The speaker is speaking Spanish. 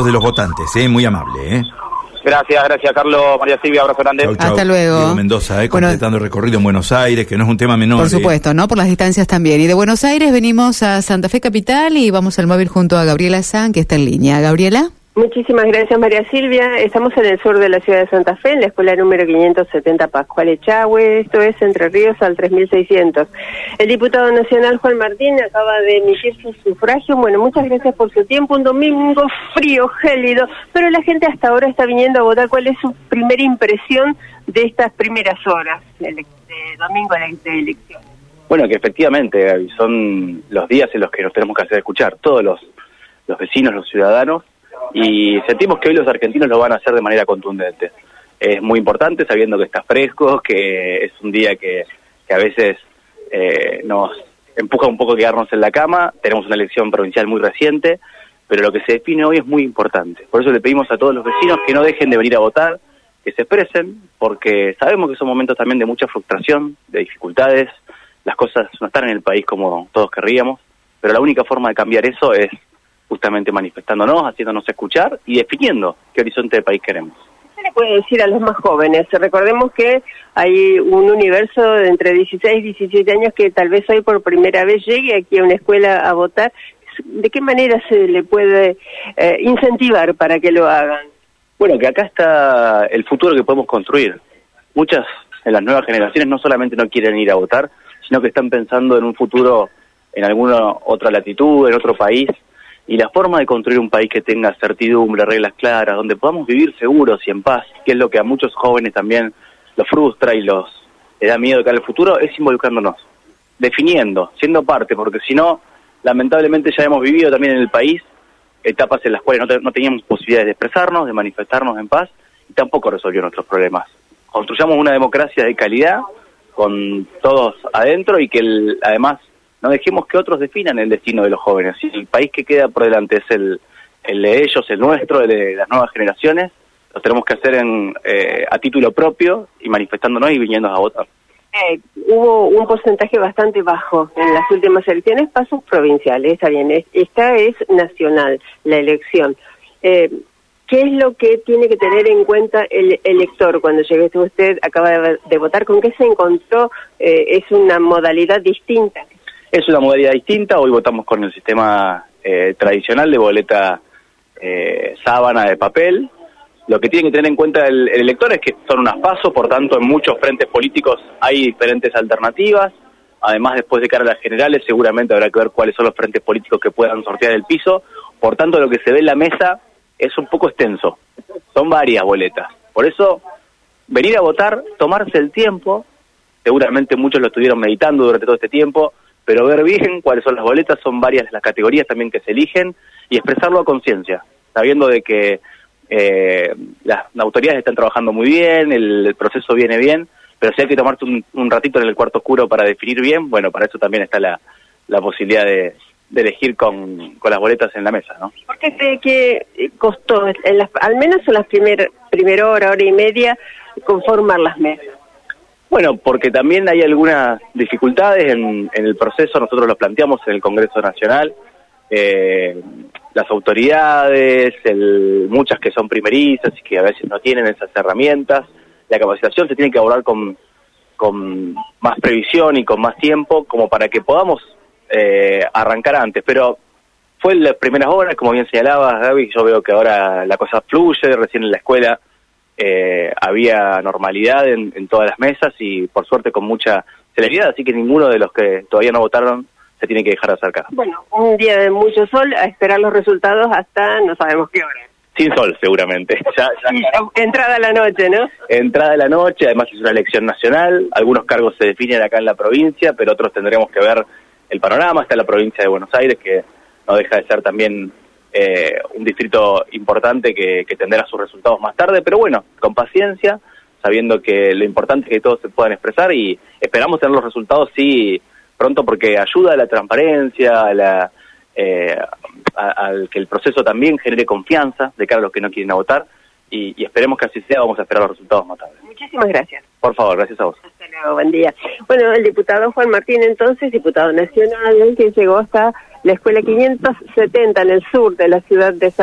de los votantes, ¿eh? muy amable. ¿eh? Gracias, gracias Carlos, María Silvia, abrazo grande. Chau, chau. Hasta luego. Diego Mendoza, ¿eh? Bueno, completando el recorrido en Buenos Aires, que no es un tema menor. Por ¿eh? supuesto, ¿no? Por las distancias también. Y de Buenos Aires venimos a Santa Fe Capital y vamos al móvil junto a Gabriela San, que está en línea. Gabriela. Muchísimas gracias, María Silvia. Estamos en el sur de la ciudad de Santa Fe, en la escuela número 570 Pascual Echagüe. Esto es Entre Ríos al 3600. El diputado nacional Juan Martín acaba de emitir su sufragio. Bueno, muchas gracias por su tiempo. Un domingo frío, gélido, pero la gente hasta ahora está viniendo a votar. ¿Cuál es su primera impresión de estas primeras horas de, de domingo de elecciones? Bueno, que efectivamente son los días en los que nos tenemos que hacer escuchar, todos los, los vecinos, los ciudadanos, y sentimos que hoy los argentinos lo van a hacer de manera contundente. Es muy importante sabiendo que está fresco, que es un día que, que a veces eh, nos empuja un poco a quedarnos en la cama, tenemos una elección provincial muy reciente, pero lo que se define hoy es muy importante. Por eso le pedimos a todos los vecinos que no dejen de venir a votar, que se expresen, porque sabemos que son momentos también de mucha frustración, de dificultades, las cosas no están en el país como todos querríamos, pero la única forma de cambiar eso es justamente manifestándonos, haciéndonos escuchar y definiendo qué horizonte de país queremos. ¿Qué le puede decir a los más jóvenes? Recordemos que hay un universo de entre 16 y 17 años que tal vez hoy por primera vez llegue aquí a una escuela a votar. ¿De qué manera se le puede eh, incentivar para que lo hagan? Bueno, que acá está el futuro que podemos construir. Muchas de las nuevas generaciones no solamente no quieren ir a votar, sino que están pensando en un futuro en alguna otra latitud, en otro país. Y la forma de construir un país que tenga certidumbre, reglas claras, donde podamos vivir seguros y en paz, que es lo que a muchos jóvenes también los frustra y los les da miedo de cara al futuro, es involucrándonos, definiendo, siendo parte, porque si no, lamentablemente ya hemos vivido también en el país etapas en las cuales no, no teníamos posibilidades de expresarnos, de manifestarnos en paz, y tampoco resolvió nuestros problemas. Construyamos una democracia de calidad, con todos adentro, y que el- además no dejemos que otros definan el destino de los jóvenes. Si el país que queda por delante es el, de ellos, el nuestro, el de las nuevas generaciones, lo tenemos que hacer en, eh, a título propio y manifestándonos y viniendo a votar. Eh, hubo un porcentaje bastante bajo en las últimas elecciones, pasos provinciales, está bien, es- esta es nacional, la elección. Eh, ¿Qué es lo que tiene que tener en cuenta el elector cuando llegue usted, acaba de, de votar? ¿Con qué se encontró? Eh, ¿Es una modalidad distinta? Es una modalidad distinta, hoy votamos con el sistema eh, tradicional de boleta eh, sábana de papel. Lo que tiene que tener en cuenta el, el elector es que son unas pasos, por tanto en muchos frentes políticos hay diferentes alternativas. Además, después de cara a las generales, seguramente habrá que ver cuáles son los frentes políticos que puedan sortear el piso. Por tanto, lo que se ve en la mesa es un poco extenso. Son varias boletas. Por eso, venir a votar, tomarse el tiempo, seguramente muchos lo estuvieron meditando durante todo este tiempo, pero ver bien cuáles son las boletas, son varias las categorías también que se eligen y expresarlo a conciencia, sabiendo de que eh, las autoridades están trabajando muy bien, el, proceso viene bien, pero si hay que tomarte un, un ratito en el cuarto oscuro para definir bien, bueno, para eso también está la, la posibilidad de, de elegir con, con las boletas en la mesa, ¿no? ¿Por qué cree que costó, en las- al menos en las primer, primera hora, hora y media, conformar las mesas? Bueno, porque también hay algunas dificultades en, en el proceso, nosotros lo planteamos en el Congreso Nacional, eh, las autoridades, el- muchas que son primerizas y que a veces no tienen esas herramientas, la capacitación se tiene que abordar con, con más previsión y con más tiempo como para que podamos eh, arrancar antes, pero fue en las primeras horas, como bien señalabas, Gaby, yo veo que ahora la cosa fluye, recién en la escuela eh, había normalidad en, en todas las mesas y por suerte con mucha celeridad, así que ninguno de los que todavía no votaron se tiene que dejar acercar. Bueno, un día de mucho sol, a esperar los resultados hasta no sabemos qué hora. Sin sol, seguramente. Ya- ya- Entrada la noche, ¿no? entrada de la noche, además es una elección nacional, algunos cargos se definen acá en la provincia, pero otros tendremos que ver el panorama, está la provincia de Buenos Aires, que no deja de ser también eh, un distrito importante que, que tendrá sus resultados más tarde, pero bueno, con paciencia, sabiendo que lo importante es que todos se puedan expresar y esperamos tener los resultados, sí, pronto, porque ayuda a la transparencia, a la... eh, al que el proceso también genere confianza de cara a los que no quieren votar y, y esperemos que así sea, vamos a esperar los resultados más tarde. Muchísimas gracias. Por favor, gracias a vos. Buen día. Bueno, el diputado Juan Martín, entonces, diputado nacional, que llegó hasta la escuela 570 en el sur de la ciudad de Santa